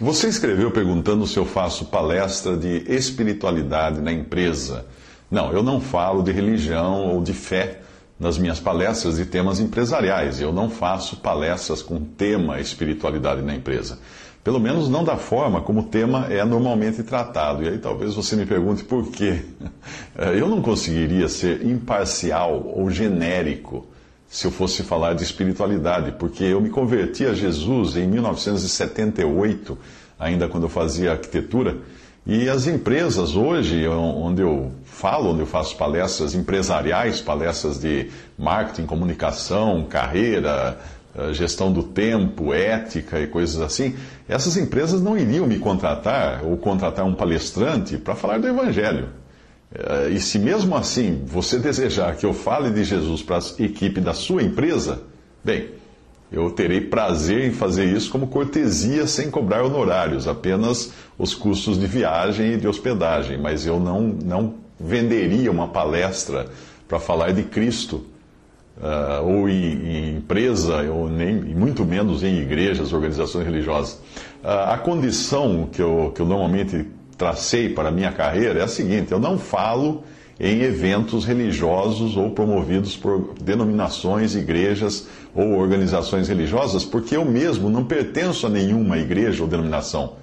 Você escreveu perguntando se eu faço palestra de espiritualidade na empresa. Não, eu não falo de religião ou de fé nas minhas palestras de temas empresariais. Eu não faço palestras com tema espiritualidade na empresa. Pelo menos não da forma como o tema é normalmente tratado. E aí talvez você me pergunte por quê. Eu não conseguiria ser imparcial ou genérico se eu fosse falar de espiritualidade, porque eu me converti a Jesus em 1978, ainda quando eu fazia arquitetura, e as empresas hoje, onde eu falo, onde eu faço palestras empresariais, palestras de marketing, comunicação, carreira, eh, gestão do tempo, ética e coisas assim, essas empresas não iriam me contratar ou contratar um palestrante para falar do Evangelho. Eh, e se mesmo assim você desejar que eu fale de Jesus para a equipe da sua empresa, bem, eu terei prazer em fazer isso como cortesia sem cobrar honorários, apenas os custos de viagem e de hospedagem, mas eu não, não venderia uma palestra para falar de Cristo, uh, ou em, em, empresa, ou nem, muito menos em igrejas, organizações religiosas. Uh, a condição que eu, que eu normalmente tracei para a minha carreira é a seguinte: eu não falo em eventos religiosos ou promovidos por denominações, igrejas ou organizações religiosas, porque eu mesmo não pertenço a nenhuma igreja ou denominação.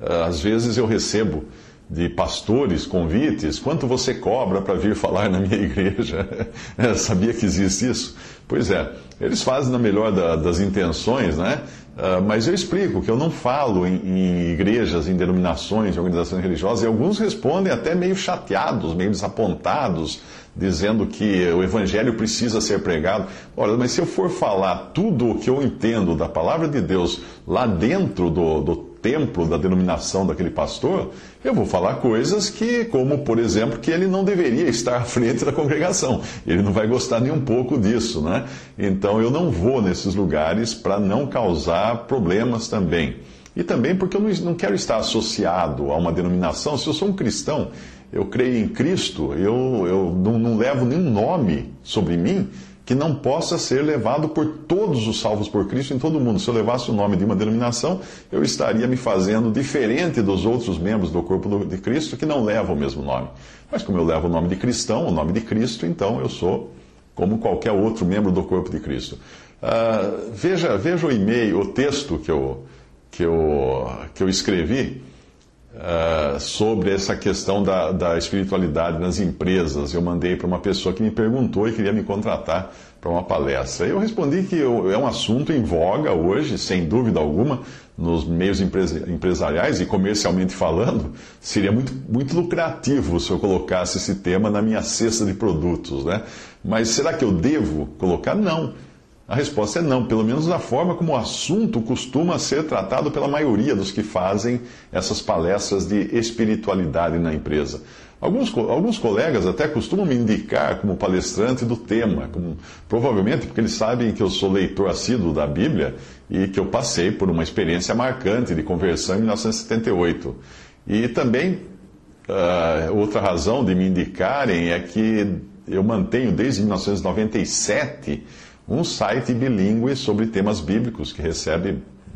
Ah, às vezes eu recebo de pastores convites, quanto você cobra para vir falar na minha igreja? Sabia que existe isso? Pois é, eles fazem na melhor da, das intenções, né? Uh, mas eu explico que eu não falo em, em, igrejas, em denominações, em organizações religiosas, e alguns respondem até meio chateados, meio desapontados, dizendo que o evangelho precisa ser pregado. Olha, mas se eu for falar tudo o que eu entendo da palavra de Deus lá dentro do, do templo da denominação daquele pastor, eu vou falar coisas que, como por exemplo, que ele não deveria estar à frente da congregação. Ele não vai gostar nem um pouco disso, né? Então eu não vou nesses lugares para não causar problemas também. E também porque eu não quero estar associado a uma denominação. Se eu sou um cristão, eu creio em Cristo, eu, eu não, não levo nenhum nome sobre mim que não possa ser levado por todos os salvos por Cristo em todo o mundo. Se eu levasse o nome de uma denominação, eu estaria me fazendo diferente dos outros membros do corpo de Cristo que não levam o mesmo nome. Mas como eu levo o nome de cristão, o nome de Cristo, então eu sou como qualquer outro membro do corpo de Cristo. Uh, veja, veja o e-mail, o texto que eu, que eu, que eu escrevi uh, sobre essa questão da, da espiritualidade nas empresas. Eu mandei para uma pessoa que me perguntou e queria me contratar para uma palestra. Eu respondi que é um assunto em voga hoje, sem dúvida alguma, nos meios empresariais e comercialmente falando, seria muito, muito lucrativo se eu colocasse esse tema na minha cesta de produtos, né? Mas será que eu devo colocar? Não. A resposta é não, pelo menos da forma como o assunto costuma ser tratado pela maioria dos que fazem essas palestras de espiritualidade na empresa. Alguns, alguns colegas até costumam me indicar como palestrante do tema, como, provavelmente porque eles sabem que eu sou leitor assíduo da Bíblia e que eu passei por uma experiência marcante de conversão em 1978. E também, uh, outra razão de me indicarem é que eu mantenho desde 1997 um site bilíngue sobre temas bíblicos que recebe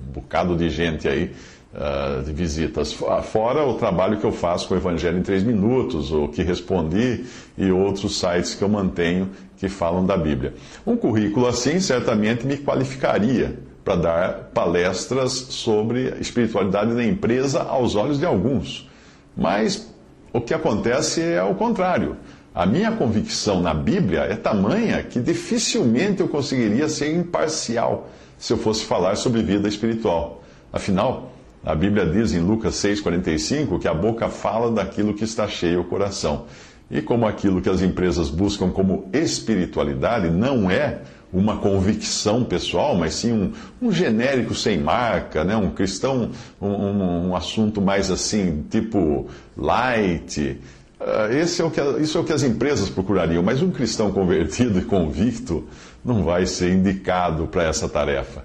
um bocado de gente aí uh, de visitas. Fora o trabalho que eu faço com o Evangelho em três minutos, o que respondi e outros sites que eu mantenho que falam da Bíblia. Um currículo assim certamente me qualificaria para dar palestras sobre espiritualidade na empresa aos olhos de alguns. Mas o que acontece é o contrário. A minha convicção na Bíblia é tamanha que dificilmente eu conseguiria ser imparcial se eu fosse falar sobre vida espiritual. Afinal, A Bíblia diz em Lucas 6,45 que a boca fala daquilo que está cheio o coração. E como aquilo que as empresas buscam como espiritualidade não é uma convicção pessoal, mas sim um, um genérico sem marca, né? um cristão, um, um, um assunto mais assim, tipo light. Uh, esse é o que, isso é o que as empresas procurariam, mas um cristão convertido e convicto não vai ser indicado para essa tarefa.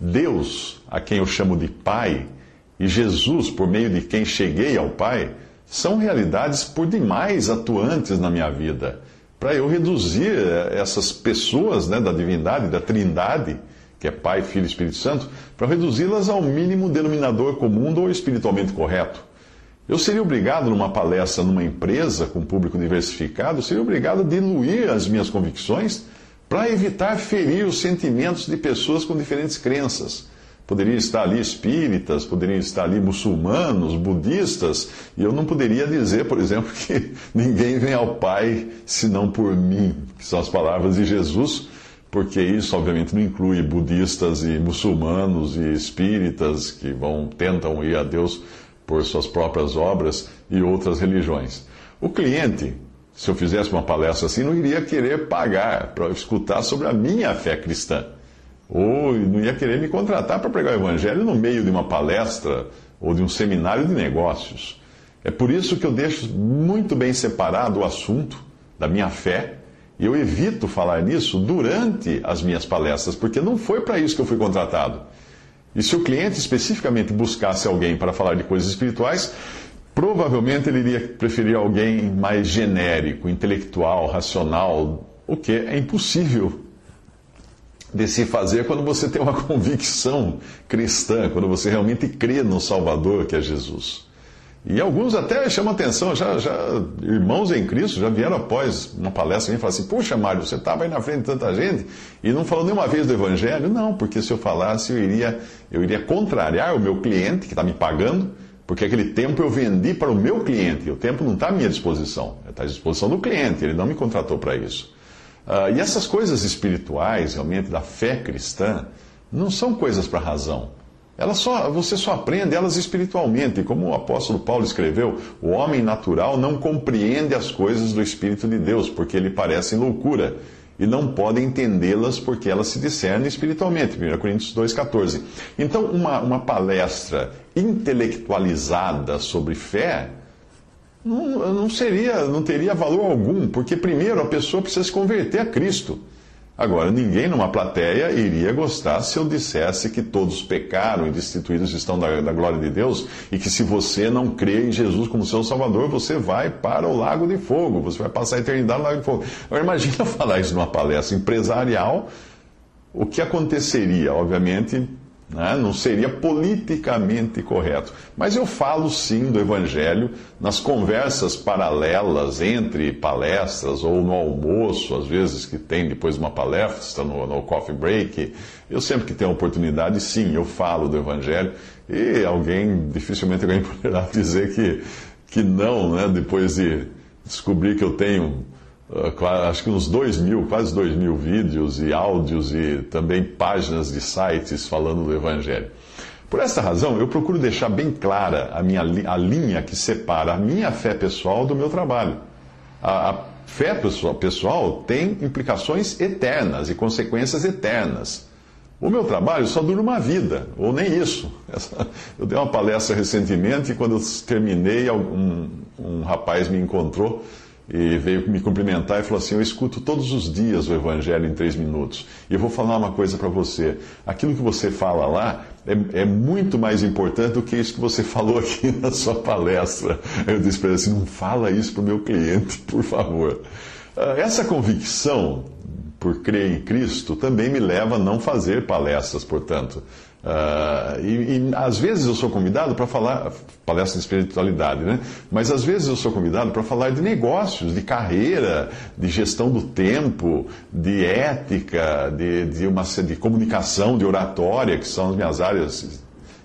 Deus, a quem eu chamo de Pai, e Jesus, por meio de quem cheguei ao Pai, são realidades por demais atuantes na minha vida. Para eu reduzir eh, essas pessoas né, da divindade, da trindade, que é Pai, Filho e Espírito Santo, para reduzi-las ao mínimo denominador comum ou espiritualmente correto. Eu seria obrigado, numa palestra numa empresa com público diversificado, seria obrigado a diluir as minhas convicções para evitar ferir os sentimentos de pessoas com diferentes crenças. Poderiam estar ali espíritas, poderiam estar ali muçulmanos, budistas, e eu não poderia dizer, por exemplo, que ninguém vem ao Pai senão por mim, que são as palavras de Jesus, porque isso obviamente não inclui budistas e muçulmanos e espíritas que vão tentam ir a Deus por suas próprias obras e outras religiões. O cliente, se eu fizesse uma palestra assim, não iria querer pagar para escutar sobre a minha fé cristã ou não ia querer me contratar para pregar o evangelho no meio de uma palestra ou de um seminário de negócios. É por isso que eu deixo muito bem separado o assunto da minha fé e eu evito falar nisso durante as minhas palestras, porque não foi para isso que eu fui contratado. E se o cliente especificamente buscasse alguém para falar de coisas espirituais, provavelmente ele iria preferir alguém mais genérico, intelectual, racional, o que é impossível de se fazer quando você tem uma convicção cristã, quando você realmente crê no Salvador que é Jesus. E alguns até chamam atenção, já, já irmãos em Cristo já vieram após uma palestra e falaram assim: Puxa, Mário, você estava aí na frente de tanta gente e não falou nenhuma vez do Evangelho? Não, porque se eu falasse, eu iria, eu iria contrariar o meu cliente que está me pagando, porque aquele tempo eu vendi para o meu cliente, o tempo não está à minha disposição, está à disposição do cliente, ele não me contratou para isso. Uh, e essas coisas espirituais, realmente, da fé cristã, não são coisas para razão. Elas só, você só aprende elas espiritualmente. Como o apóstolo Paulo escreveu, o homem natural não compreende as coisas do Espírito de Deus, porque lhe parecem loucura, e não pode entendê-las porque elas se discernem espiritualmente. 1 Coríntios 2,14. Então, uma, uma palestra intelectualizada sobre fé não, não seria, não teria valor algum, porque primeiro a pessoa precisa se converter a Cristo. Agora, ninguém numa plateia iria gostar se eu dissesse que todos pecaram e destituídos estão da, da, glória de Deus e que se você não crê em Jesus como seu Salvador, você vai para o lago de fogo, você vai passar a eternidade no lago de fogo. Agora, imagina falar isso numa palestra empresarial, o que aconteceria? Obviamente, né? Não seria politicamente correto. Mas eu falo sim do Evangelho nas conversas paralelas entre palestras ou no almoço, às vezes que tem depois de uma palestra, no, no coffee break. Eu sempre que tenho oportunidade, sim, eu falo do Evangelho. E alguém, dificilmente alguém poderá dizer que, que não, né? depois de descobrir que eu tenho acho que uns dois mil, quase dois mil vídeos e áudios e também páginas de sites falando do Evangelho. Por essa razão, eu procuro deixar bem clara a, minha, a linha que separa a minha fé pessoal do meu trabalho. A, a fé pessoal, pessoal tem implicações eternas e consequências eternas. O meu trabalho só dura uma vida, ou nem isso. Eu dei uma palestra recentemente e quando eu terminei, um, um rapaz me encontrou e veio me cumprimentar e falou assim: Eu escuto todos os dias o Evangelho em três minutos. E eu vou falar uma coisa para você: aquilo que você fala lá é, é, muito mais importante do que isso que você falou aqui na sua palestra. Eu disse para ele assim: Não fala isso para o meu cliente, por favor. Ah, essa convicção por crer em Cristo também me leva a não fazer palestras, portanto. Uh, e, e, às vezes eu sou convidado para falar, palestra de espiritualidade, né? Mas às vezes eu sou convidado para falar de negócios, de carreira, de gestão do tempo, de ética, de, de, uma, de comunicação, de oratória, que são as minhas áreas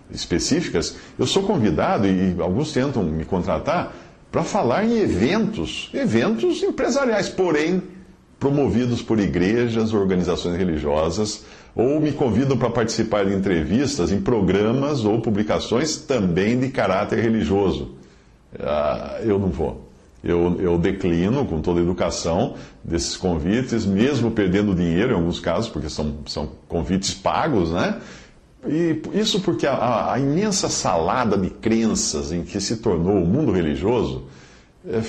específicas. Eu sou convidado, e alguns tentam me contratar, para falar em eventos, eventos empresariais, porém promovidos por igrejas, organizações religiosas, ou me convidam para participar de entrevistas em programas ou publicações também de caráter religioso. Ah, eu não vou. Eu, eu declino com toda a educação desses convites, mesmo perdendo dinheiro em alguns casos, porque são, são convites pagos, né? E isso porque a, a imensa salada de crenças em que se tornou o mundo religioso é,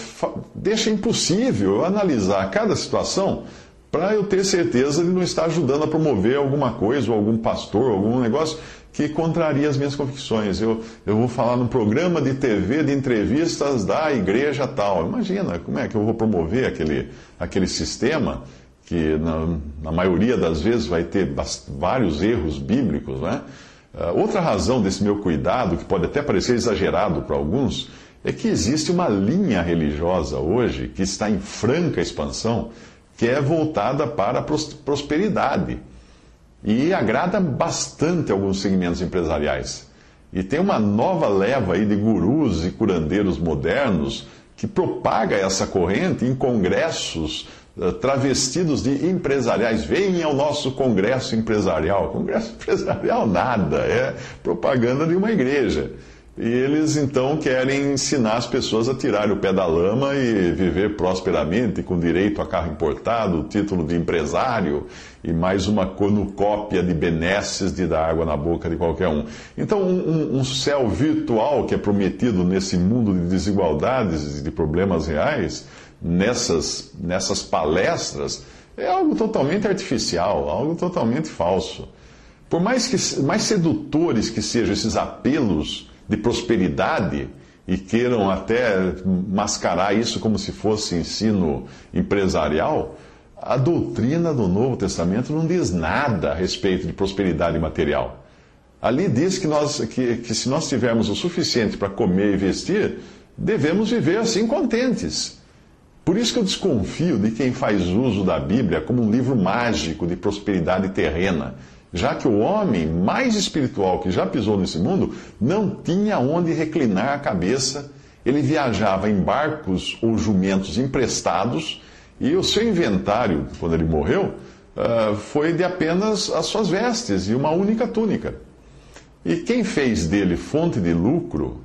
deixa impossível analisar cada situação para eu ter certeza de não estar ajudando a promover alguma coisa, ou algum pastor, algum negócio que contraria as minhas convicções. Eu, eu vou falar num programa de TV de entrevistas da igreja tal. Imagina como é que eu vou promover aquele, aquele sistema que, na, na maioria das vezes, vai ter vários erros bíblicos. Né? Uh, outra razão desse meu cuidado, que pode até parecer exagerado para alguns, é que existe uma linha religiosa hoje que está em franca expansão que é voltada para a prosperidade e agrada bastante alguns segmentos empresariais. E tem uma nova leva aí de gurus e curandeiros modernos que propaga essa corrente em congressos uh, travestidos de empresariais. Venham ao nosso congresso empresarial. Congresso empresarial nada, é propaganda de uma igreja. E eles então querem ensinar as pessoas a tirar o pé da lama e viver prosperamente, com direito a carro importado, título de empresário e mais uma cornucópia de benesses de dar água na boca de qualquer um. Então, um, um céu virtual que é prometido nesse mundo de desigualdades e de problemas reais, nessas, nessas palestras, é algo totalmente artificial, algo totalmente falso. Por mais, que, mais sedutores que sejam esses apelos de prosperidade e queiram até mascarar isso como se fosse ensino empresarial, a doutrina do Novo Testamento não diz nada a respeito de prosperidade material. Ali diz que, nós, que, que se nós tivermos o suficiente para comer e vestir, devemos viver assim contentes. Por isso que eu desconfio de quem faz uso da Bíblia como um livro mágico de prosperidade terrena já que o homem mais espiritual que já pisou nesse mundo não tinha onde reclinar a cabeça, ele viajava em barcos ou jumentos emprestados e o seu inventário, quando ele morreu, ah, foi de apenas as suas vestes e uma única túnica. E quem fez dele fonte de lucro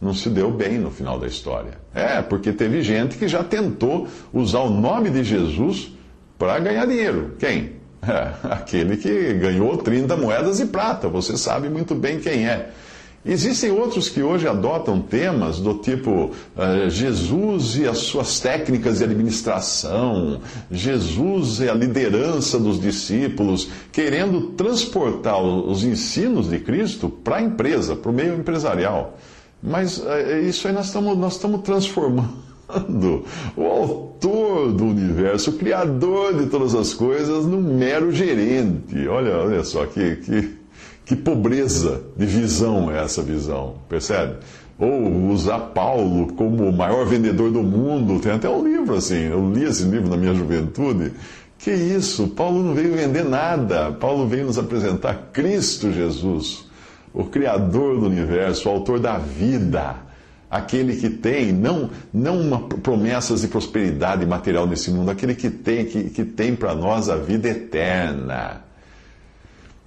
não se deu bem no final da história. É, porque teve gente que já tentou usar o nome de Jesus para ganhar dinheiro. Quem? É, aquele que ganhou 30 moedas de prata, você sabe muito bem quem é. Existem outros que hoje adotam temas do tipo uh, Jesus e as suas técnicas de administração, Jesus e a liderança dos discípulos, querendo transportar os ensinos de Cristo para a empresa, para o meio empresarial. Mas uh, isso aí nós estamos, nós estamos transformando o autor do universo, o criador de todas as coisas, num mero gerente. Olha, olha só que, que, que pobreza de visão é essa visão, percebe? Ou usar Paulo como o maior vendedor do mundo. Tem até um livro assim, eu li esse livro na minha juventude. Que isso? Paulo não veio vender nada. Paulo veio nos apresentar Cristo Jesus, o Criador do universo, o autor da vida aquele que tem, não, não uma, promessas de prosperidade material nesse mundo, aquele que tem, que, que tem para nós a vida eterna.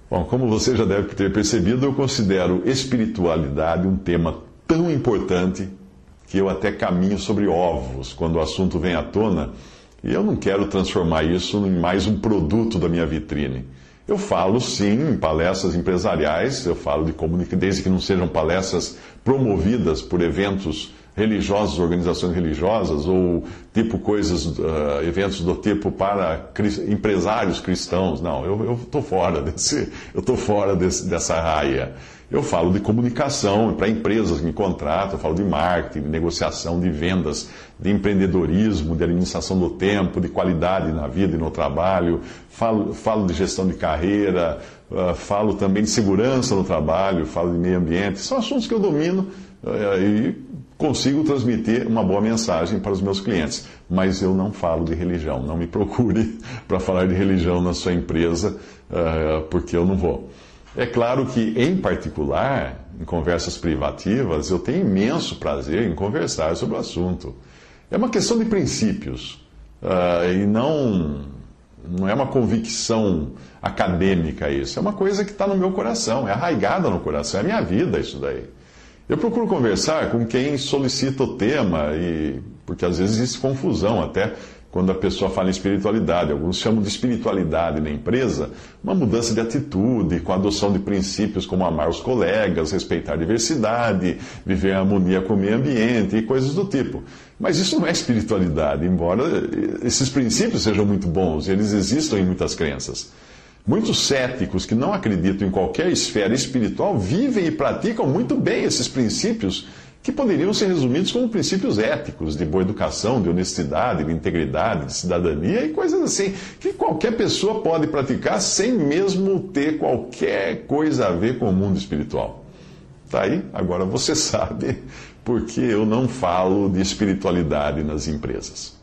Bom, como você já deve ter percebido, eu considero espiritualidade um tema tão importante que eu até caminho sobre ovos quando o assunto vem à tona, e eu não quero transformar isso em mais um produto da minha vitrine. Eu falo sim em palestras empresariais, eu falo de comunicação, desde que não sejam palestras promovidas por eventos religiosos, organizações religiosas, ou tipo coisas, uh, eventos do tipo para empresários cristãos. Não, eu estou fora desse, eu estou fora desse, dessa raia. Eu falo de comunicação para empresas que me contratam, eu falo de marketing, de negociação, de vendas, de empreendedorismo, de administração do tempo, de qualidade na vida e no trabalho, falo, falo de gestão de carreira, uh, falo também de segurança no trabalho, falo de meio ambiente. São assuntos que eu domino uh, e consigo transmitir uma boa mensagem para os meus clientes. Mas eu não falo de religião. Não me procure para falar de religião na sua empresa, uh, porque eu não vou. É claro que, em particular, em conversas privativas, eu tenho imenso prazer em conversar sobre o assunto. É uma questão de princípios. Uh, e não, não é uma convicção acadêmica isso, é uma coisa que está no meu coração, é arraigada no coração, é a minha vida isso daí. Eu procuro conversar com quem solicita o tema, e, porque às vezes existe confusão até quando a pessoa fala em espiritualidade. Alguns chamam de espiritualidade na empresa uma mudança de atitude, com a adoção de princípios como amar os colegas, respeitar a diversidade, viver em harmonia com o meio ambiente e coisas do tipo. Mas isso não é espiritualidade, embora esses princípios sejam muito bons, eles existam em muitas crenças. Muitos céticos que não acreditam em qualquer esfera espiritual vivem e praticam muito bem esses princípios que poderiam ser resumidos como princípios éticos, de boa educação, de honestidade, de integridade, de cidadania e coisas assim, que qualquer pessoa pode praticar sem mesmo ter qualquer coisa a ver com o mundo espiritual. Tá aí? Agora você sabe porque eu não falo de espiritualidade nas empresas.